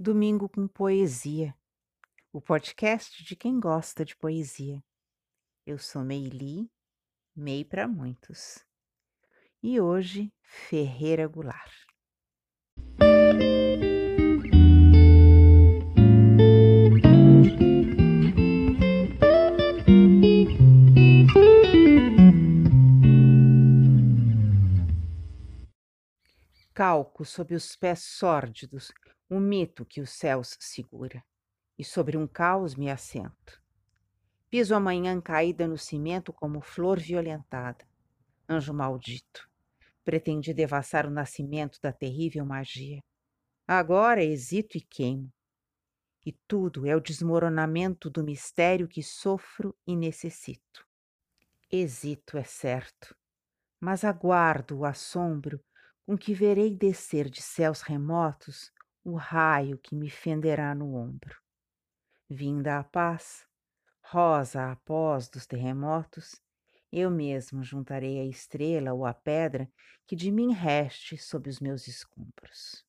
Domingo com Poesia, o podcast de quem gosta de poesia. Eu sou Meili, Mei para muitos. E hoje, Ferreira Goulart. Calco sob os pés sórdidos o mito que os céus segura, e sobre um caos me assento. Piso a manhã caída no cimento como flor violentada. Anjo maldito, pretendi devassar o nascimento da terrível magia. Agora hesito e queimo. E tudo é o desmoronamento do mistério que sofro e necessito. Hesito, é certo, mas aguardo o assombro com que verei descer de céus remotos o raio que me fenderá no ombro. Vinda a paz, rosa após dos terremotos, eu mesmo juntarei a estrela ou a pedra que de mim reste sob os meus escombros.